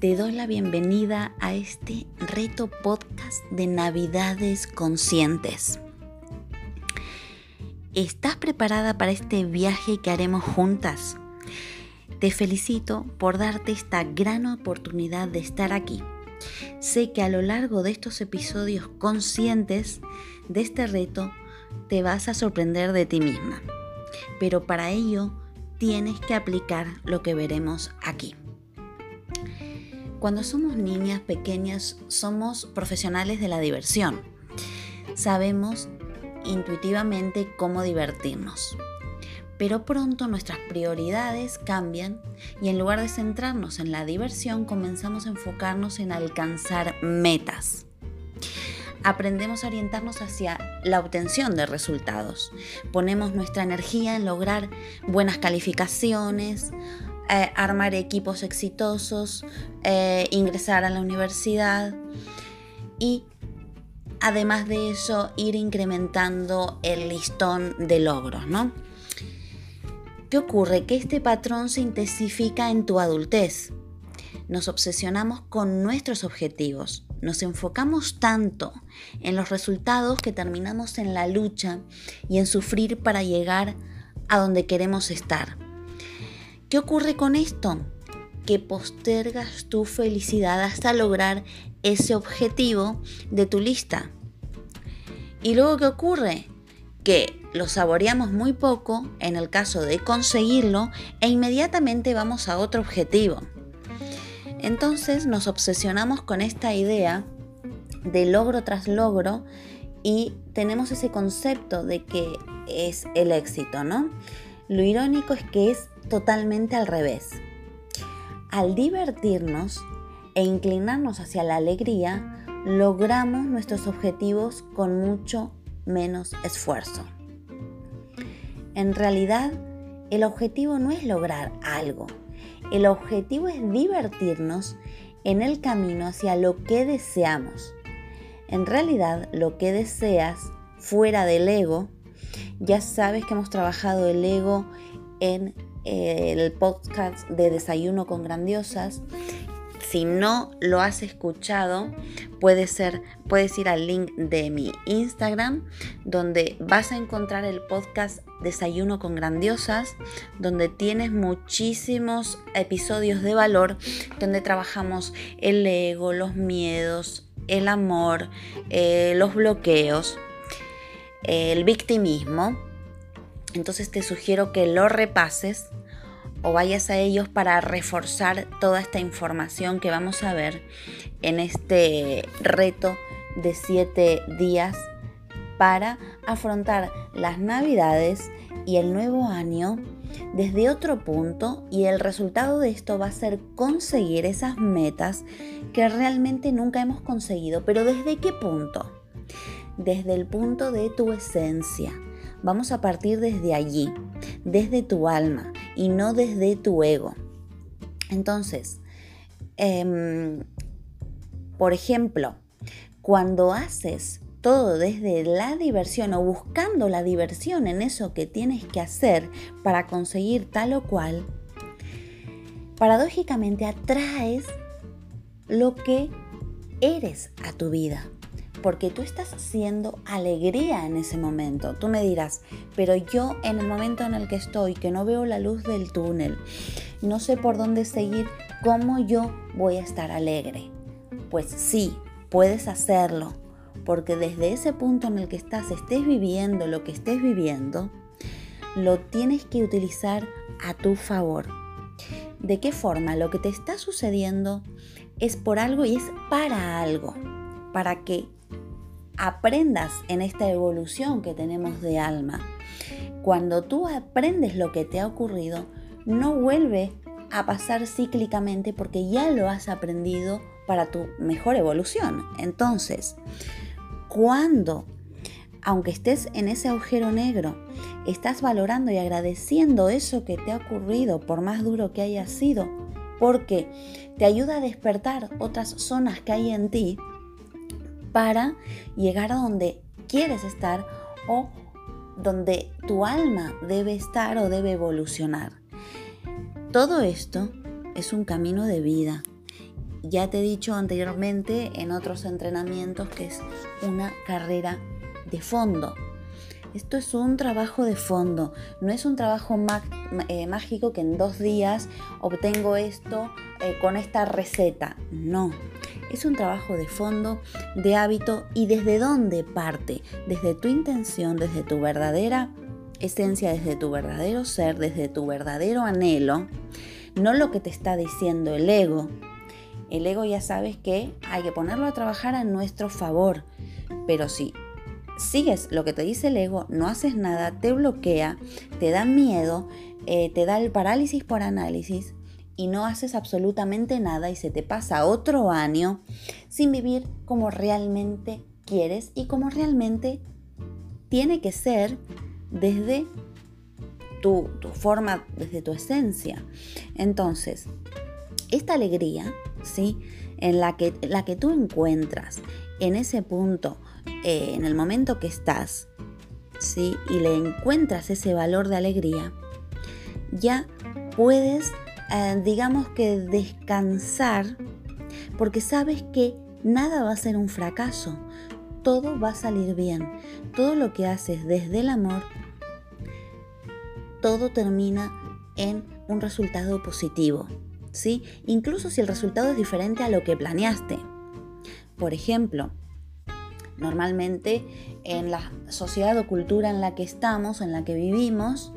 te doy la bienvenida a este reto podcast de Navidades Conscientes. ¿Estás preparada para este viaje que haremos juntas? Te felicito por darte esta gran oportunidad de estar aquí. Sé que a lo largo de estos episodios conscientes de este reto te vas a sorprender de ti misma, pero para ello tienes que aplicar lo que veremos aquí. Cuando somos niñas pequeñas somos profesionales de la diversión. Sabemos intuitivamente cómo divertirnos. Pero pronto nuestras prioridades cambian y en lugar de centrarnos en la diversión comenzamos a enfocarnos en alcanzar metas. Aprendemos a orientarnos hacia la obtención de resultados. Ponemos nuestra energía en lograr buenas calificaciones, eh, armar equipos exitosos, eh, ingresar a la universidad y además de eso ir incrementando el listón de logros, ¿no? ¿Qué ocurre? Que este patrón se intensifica en tu adultez. Nos obsesionamos con nuestros objetivos, nos enfocamos tanto en los resultados que terminamos en la lucha y en sufrir para llegar a donde queremos estar. ¿Qué ocurre con esto? Que postergas tu felicidad hasta lograr ese objetivo de tu lista. ¿Y luego qué ocurre? Que lo saboreamos muy poco en el caso de conseguirlo e inmediatamente vamos a otro objetivo. Entonces nos obsesionamos con esta idea de logro tras logro y tenemos ese concepto de que es el éxito, ¿no? Lo irónico es que es totalmente al revés. Al divertirnos e inclinarnos hacia la alegría, logramos nuestros objetivos con mucho menos esfuerzo. En realidad, el objetivo no es lograr algo, el objetivo es divertirnos en el camino hacia lo que deseamos. En realidad, lo que deseas fuera del ego ya sabes que hemos trabajado el ego en eh, el podcast de Desayuno con Grandiosas. Si no lo has escuchado, puedes, ir al link de mi Instagram, donde vas a encontrar el podcast Desayuno con Grandiosas, donde tienes muchísimos episodios de valor, donde trabajamos el ego, los miedos, el amor, eh, los bloqueos el victimismo, entonces te sugiero que lo repases o vayas a ellos para reforzar toda esta información que vamos a ver en este reto de 7 días para afrontar las navidades y el nuevo año desde otro punto y el resultado de esto va a ser conseguir esas metas que realmente nunca hemos conseguido. Pero ¿desde qué punto? Desde el punto de tu esencia. Vamos a partir desde allí, desde tu alma y no desde tu ego. Entonces, em, por ejemplo, cuando haces todo desde la diversión o buscando la diversión en eso que tienes que hacer para conseguir tal o cual, paradójicamente atraes lo que eres a tu vida porque tú estás haciendo alegría en ese momento. Tú me dirás, pero yo en el momento en el que estoy, que no veo la luz del túnel, no sé por dónde seguir, ¿cómo yo voy a estar alegre? Pues sí, puedes hacerlo, porque desde ese punto en el que estás, estés viviendo lo que estés viviendo, lo tienes que utilizar a tu favor. ¿De qué forma? Lo que te está sucediendo es por algo y es para algo, para que aprendas en esta evolución que tenemos de alma. Cuando tú aprendes lo que te ha ocurrido, no vuelve a pasar cíclicamente porque ya lo has aprendido para tu mejor evolución. Entonces, cuando, aunque estés en ese agujero negro, estás valorando y agradeciendo eso que te ha ocurrido, por más duro que haya sido, porque te ayuda a despertar otras zonas que hay en ti, para llegar a donde quieres estar o donde tu alma debe estar o debe evolucionar. Todo esto es un camino de vida ya te he dicho anteriormente en otros entrenamientos que es una carrera de fondo. Esto es un trabajo de fondo, no es un trabajo eh, mágico que en dos días obtengo esto eh, con esta receta. No, es un trabajo de fondo, de hábito y desde dónde parte, desde tu intención, desde tu verdadera esencia, desde tu verdadero ser, desde tu verdadero anhelo, no lo que te está diciendo el ego. El ego ya sabes que hay que ponerlo a trabajar a nuestro favor, pero si sigues lo que te dice el ego, no haces nada, te bloquea, te da miedo, eh, te da el parálisis por análisis, y no haces absolutamente nada y se te pasa otro año sin vivir como realmente quieres y como realmente tiene que ser desde tu, forma, desde tu esencia. Entonces, esta alegría, ¿sí? En la que, la que tú encuentras en ese punto, eh, en el momento que estás, ¿sí? Y le encuentras ese valor de alegría, ya puedes eh, digamos que descansar, porque sabes que nada va a ser un fracaso, todo va a salir bien, todo lo que haces desde el amor, todo termina en un resultado positivo, ¿sí? Incluso si el resultado es diferente a lo que planeaste. Por ejemplo, normalmente en la sociedad o cultura en la que estamos, en la que vivimos,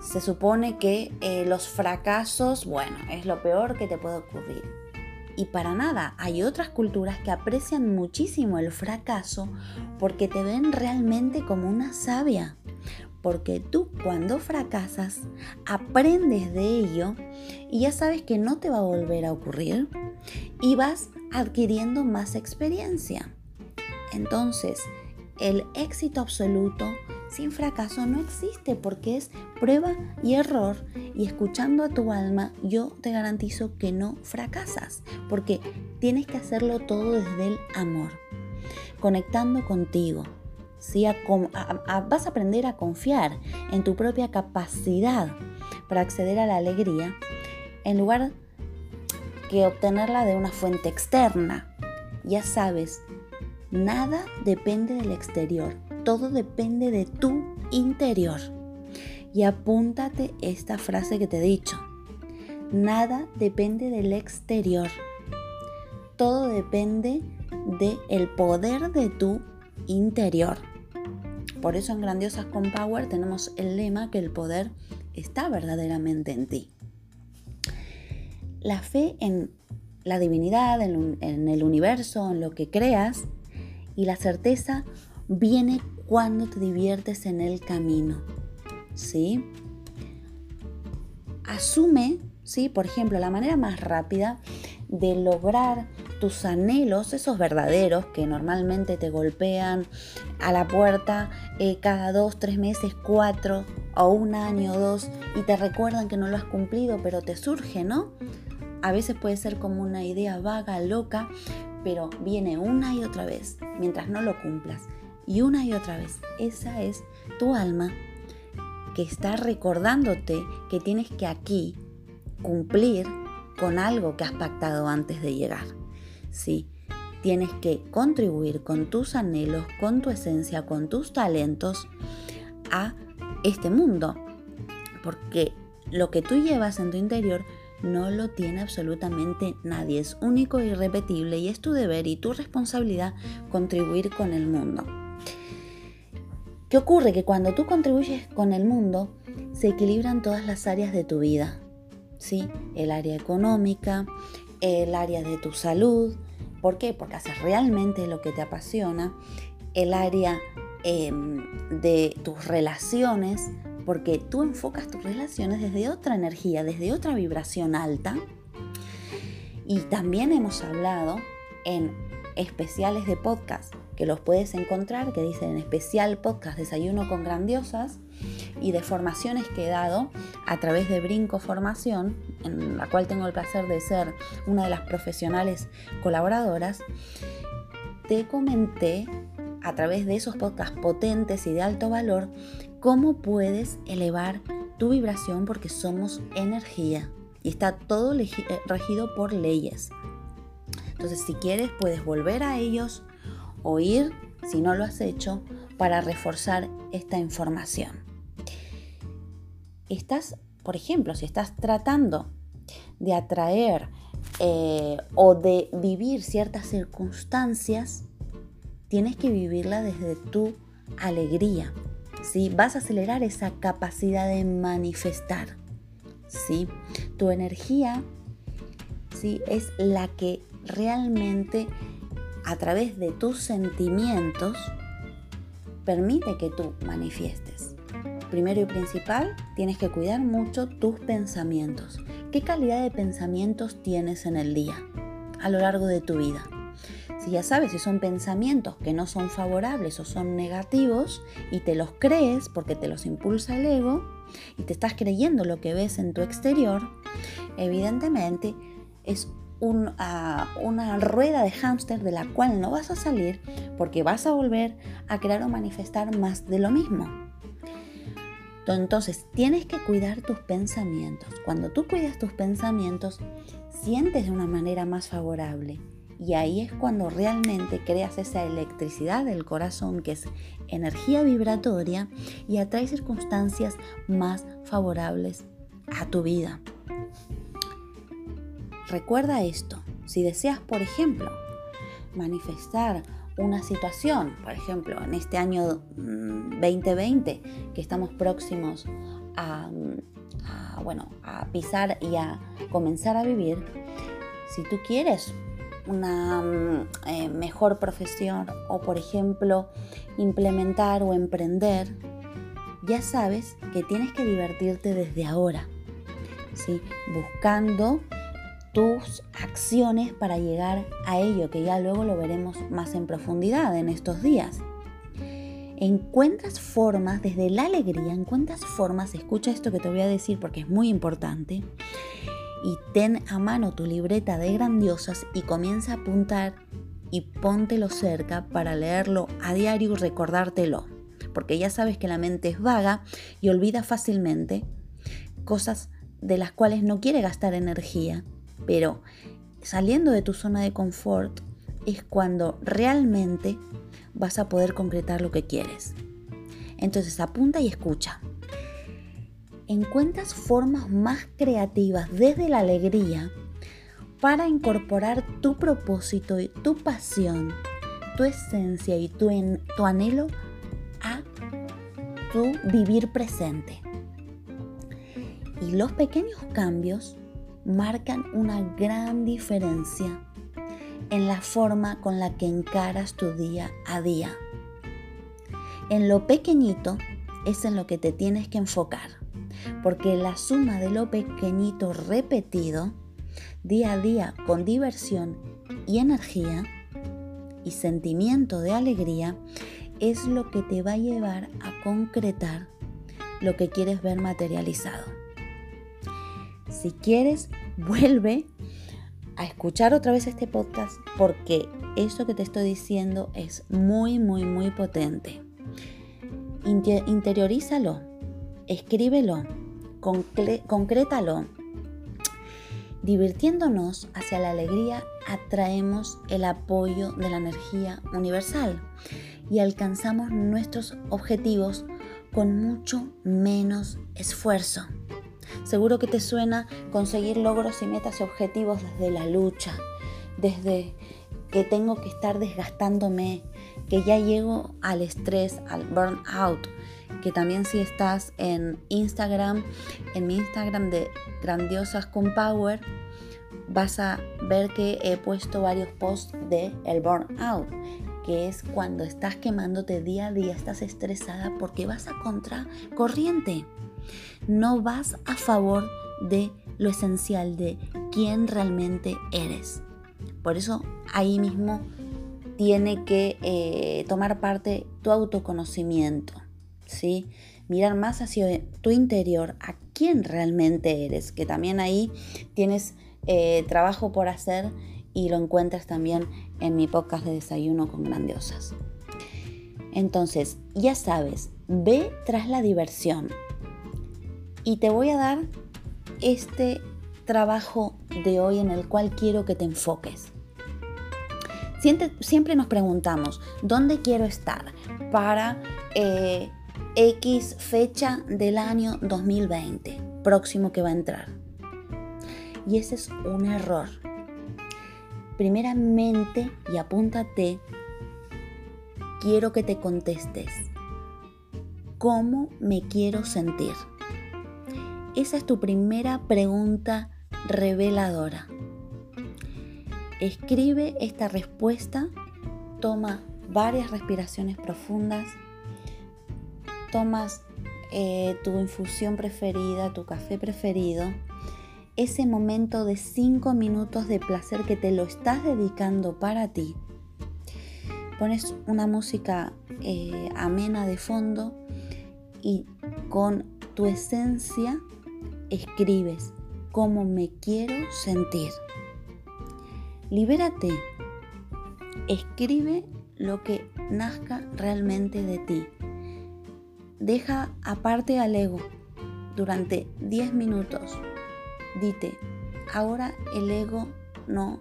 se supone que eh, los fracasos, bueno, es lo peor que te puede ocurrir. Y para nada, hay otras culturas que aprecian muchísimo el fracaso porque te ven realmente como una sabia. Porque tú cuando fracasas aprendes de ello y ya sabes que no te va a volver a ocurrir y vas adquiriendo más experiencia. Entonces, el éxito absoluto sin fracaso no existe porque es prueba y error y escuchando a tu alma yo te garantizo que no fracasas porque tienes que hacerlo todo desde el amor, conectando contigo. ¿sí? vas a aprender a confiar en tu propia capacidad para acceder a la alegría en lugar que obtenerla de una fuente externa. Ya sabes, nada depende del exterior, todo depende de tu interior. Y apúntate esta frase que te he dicho. Nada depende del exterior. Todo depende del el poder de tu interior. Por eso en Grandiosas con Power tenemos el lema que el poder está verdaderamente en ti. La fe en la divinidad, en el universo, en lo que creas y la certeza viene cuando te diviertes en el camino. ¿Sí? Asume, ¿sí? Por ejemplo, la manera más rápida de lograr tus anhelos, esos verdaderos que normalmente te golpean a la puerta eh, cada dos, tres meses, cuatro o un año o dos y te recuerdan que no lo has cumplido, pero te surge, ¿no? A veces puede ser como una idea vaga, loca, pero viene una y otra vez mientras no lo cumplas y una y otra vez. Esa es tu alma que está recordándote que tienes que aquí cumplir con algo que has pactado antes de llegar. Sí, tienes que contribuir con tus anhelos, con tu esencia, con tus talentos a este mundo. Porque lo que tú llevas en tu interior no lo tiene absolutamente nadie. Es único e irrepetible y es tu deber y tu responsabilidad contribuir con el mundo. ¿Qué ocurre? Que cuando tú contribuyes con el mundo, se equilibran todas las áreas de tu vida. ¿sí? El área económica, el área de tu salud. ¿Por qué? Porque haces realmente lo que te apasiona. El área em, de tus relaciones, porque tú enfocas tus relaciones desde otra energía, desde otra vibración alta. Y también hemos hablado en especiales de podcast que los puedes encontrar, que dicen en especial podcast Desayuno con Grandiosas y de formaciones que he dado a través de Brinco Formación, en la cual tengo el placer de ser una de las profesionales colaboradoras, te comenté a través de esos podcasts potentes y de alto valor cómo puedes elevar tu vibración porque somos energía. y está todo eh, regido por leyes. Entonces, si quieres, puedes volver a ellos o ir, si no lo has hecho, para reforzar esta información. Estás, por ejemplo, si estás tratando de atraer eh, o de vivir ciertas circunstancias, tienes que vivirla desde tu alegría. ¿Sí? Vas a acelerar esa capacidad de manifestar. ¿sí? Tu energía ¿sí? es la que realmente a través de tus sentimientos permite que tú manifiestes. Primero y principal, tienes que cuidar mucho tus pensamientos. ¿Qué calidad de pensamientos tienes en el día, a lo largo de tu vida? Si ya sabes si son pensamientos que no son favorables o son negativos y te los crees porque te los impulsa el ego y te estás creyendo lo que ves en tu exterior, evidentemente es ah, una rueda de hámster de la cual no vas a salir porque vas a volver a crear o manifestar más de lo mismo. Entonces, tienes que cuidar tus pensamientos. Cuando tú cuidas tus pensamientos, sientes de una manera más favorable. Y ahí es cuando realmente creas esa electricidad del corazón, que es energía vibratoria, y atrae circunstancias más favorables a tu vida. Recuerda esto. Si deseas, por ejemplo, manifestar una situación, por ejemplo, en este año 2020, mm, que estamos próximos a, bueno, a pisar y a comenzar a vivir, si tú quieres una mm, eh, mejor profesión o, por ejemplo, implementar o emprender, ya sabes que tienes que divertirte desde ahora, ¿sí? buscando tus acciones para llegar a ello, que ya luego lo veremos más en profundidad en estos días. Encuentras formas, desde la alegría, encuentras formas, escucha esto que te voy a decir porque es muy importante, y ten a mano tu libreta de grandiosas y comienza a apuntar y póntelo cerca para leerlo a diario y recordártelo, porque ya sabes que la mente es vaga y olvida fácilmente cosas de las cuales no quiere gastar energía pero saliendo de tu zona de confort es cuando realmente vas a poder concretar lo que quieres. Entonces apunta y escucha. Encuentras formas más creativas desde la alegría para incorporar tu propósito y tu pasión, tu esencia y tu, tu anhelo a tu vivir presente. Y los pequeños cambios marcan una gran diferencia en la forma con la que encaras tu día a día. En lo pequeñito es en lo que te tienes que enfocar, porque la suma de lo pequeñito repetido día a día con diversión y energía y sentimiento de alegría es lo que te va a llevar a concretar lo que quieres ver materializado. Si quieres, vuelve a escuchar otra vez este podcast porque eso que te estoy diciendo es muy, muy, muy potente. Interiorízalo, escríbelo, concrétalo. Divirtiéndonos hacia la alegría atraemos el apoyo de la energía universal y alcanzamos nuestros objetivos con mucho menos esfuerzo. Seguro que te suena conseguir logros y metas y objetivos desde la lucha, desde que tengo que estar desgastándome, que ya llego al estrés, al burnout, que también si estás en Instagram, en mi Instagram de Grandiosas con Power, vas a ver que he puesto varios posts de el burnout, que es cuando estás quemándote día a día, estás estresada porque vas a contracorriente no vas a favor de lo esencial de quién realmente eres. Por eso ahí mismo tiene que eh, tomar parte tu autoconocimiento, ¿sí? Mirar más hacia tu interior, a quién realmente eres, que también ahí tienes eh, trabajo por hacer y lo encuentras también en mi podcast de desayuno con grandiosas. Entonces, ya sabes, ve tras la diversión, y te voy a dar este trabajo de hoy en el cual quiero que te enfoques. Siempre, nos preguntamos, ¿dónde quiero estar para eh, X fecha del año 2020, próximo que va a entrar? Y ese es un error. Primeramente, y apúntate, quiero que te contestes, ¿cómo me quiero sentir? Esa es tu primera pregunta reveladora. Escribe esta respuesta, toma varias respiraciones profundas, tomas eh, tu infusión preferida, tu café preferido, ese momento de cinco minutos de placer que te lo estás dedicando para ti. Pones una música eh, amena de fondo y con tu esencia escribes cómo me quiero sentir. Libérate. Escribe lo que nazca realmente de ti. Deja aparte al ego durante 10 minutos. Dite, ahora el ego no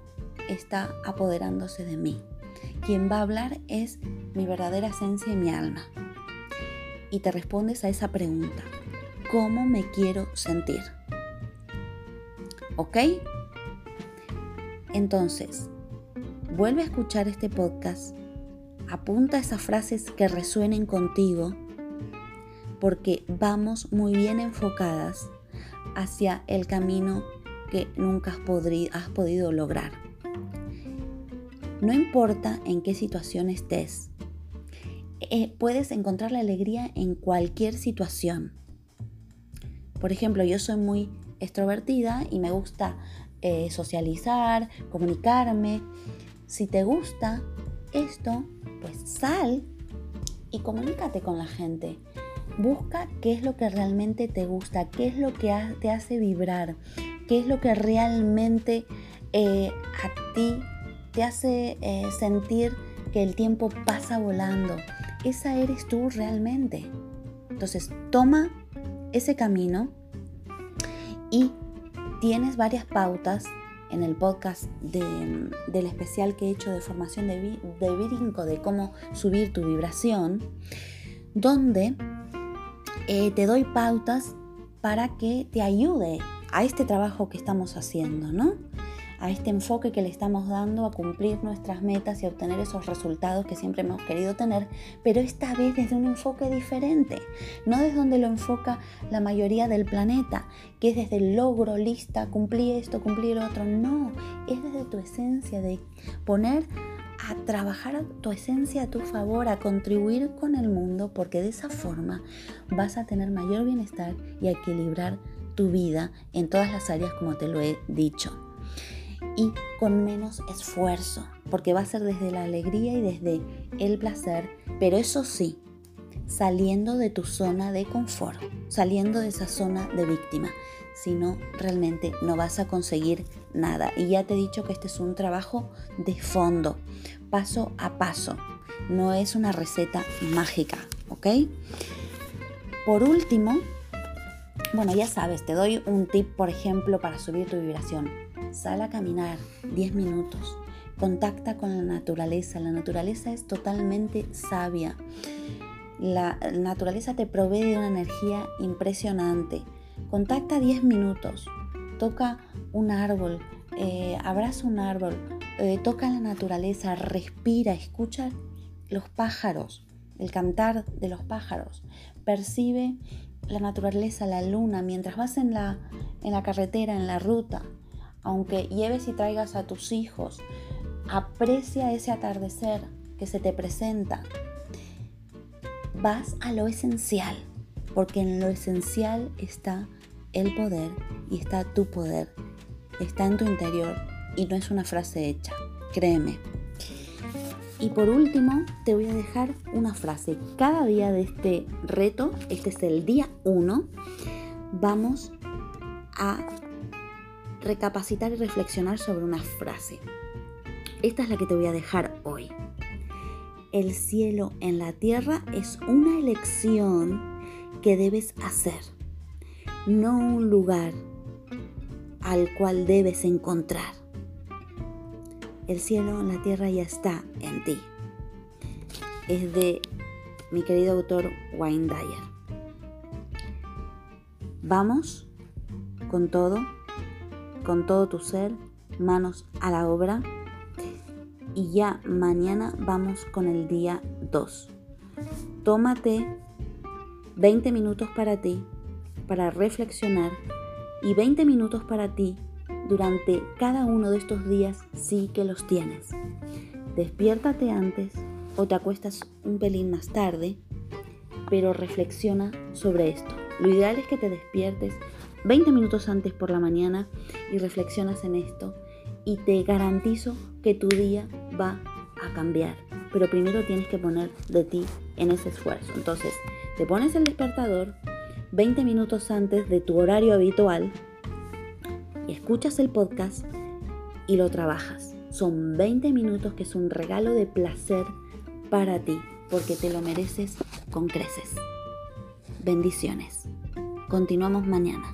está apoderándose de mí. Quien va a hablar es mi verdadera esencia y mi alma. Y te respondes a esa pregunta cómo me quiero sentir. ¿Ok? Entonces, vuelve a escuchar este podcast, apunta esas frases que resuenen contigo, porque vamos muy bien enfocadas hacia el camino que nunca has, podido lograr. No importa en qué situación estés, eh, puedes encontrar la alegría en cualquier situación. Por ejemplo, yo soy muy extrovertida y me gusta eh, socializar, comunicarme. Si te gusta esto, pues sal y comunícate con la gente. Busca qué es lo que realmente te gusta, qué es lo que te hace vibrar, qué es lo que realmente eh, a ti te hace eh, sentir que el tiempo pasa volando. Esa eres tú realmente. Entonces, toma ese camino y tienes varias pautas en el podcast del especial que he hecho de formación de, de de cómo subir tu vibración, donde eh, te doy pautas para que te ayude a este trabajo que estamos haciendo, ¿no? a este enfoque que le estamos dando a cumplir nuestras metas y obtener esos resultados que siempre hemos querido tener, pero esta vez desde un enfoque diferente, no desde donde lo enfoca la mayoría del planeta, que es desde el logro, lista, cumplí esto, cumplí lo otro, no, es desde tu esencia de poner a trabajar tu esencia a tu favor, a contribuir con el mundo, porque de esa forma vas a tener mayor bienestar y a equilibrar tu vida en todas las áreas como te lo he dicho. Y con menos esfuerzo, porque va a ser desde la alegría y desde el placer, pero eso sí, saliendo de tu zona de confort, saliendo de esa zona de víctima, si no, realmente no vas a conseguir nada. Y ya te he dicho que este es un trabajo de fondo, paso a paso, no es una receta mágica, ¿ok? Por último, bueno, ya sabes, te doy un tip, por ejemplo, para subir tu vibración Sal a caminar 10 minutos. Contacta con la naturaleza. La naturaleza es totalmente sabia. La naturaleza te provee de una energía impresionante. Contacta 10 minutos. Toca un árbol. Eh, abraza un árbol. Eh, toca la naturaleza. Respira. Escucha los pájaros. El cantar de los pájaros. Percibe la naturaleza, la luna, mientras vas en la, en la carretera, en la ruta aunque lleves y traigas a tus hijos, aprecia ese atardecer que se te presenta. Vas a lo esencial, porque en lo esencial está el poder y está tu poder, está en tu interior y no es una frase hecha, créeme. Y por último, te voy a dejar una frase. Cada día de este reto, este es el día 1, vamos a recapacitar y reflexionar sobre una frase. Esta es la que te voy a dejar hoy. El cielo en la tierra es una elección que debes hacer, no un lugar al cual debes encontrar. El cielo la tierra ya está en ti. Es de mi querido autor Wayne Dyer. Vamos con todo, con todo tu ser, manos a la obra. Y ya mañana vamos con el día 2. Tómate 20 minutos para ti, para reflexionar y 20 minutos para ti durante cada uno de estos días sí que los tienes. Despiértate antes o te acuestas un pelín más tarde, pero reflexiona sobre esto. Lo ideal es que te despiertes 20 minutos antes por la mañana y reflexionas en esto y te garantizo que tu día va a cambiar. Pero primero tienes que poner de ti en ese esfuerzo. Entonces, te pones el despertador 20 minutos antes de tu horario habitual y escuchas el podcast y lo trabajas. Son 20 minutos que es un regalo de placer para ti porque te lo mereces con creces. Bendiciones. Continuamos mañana.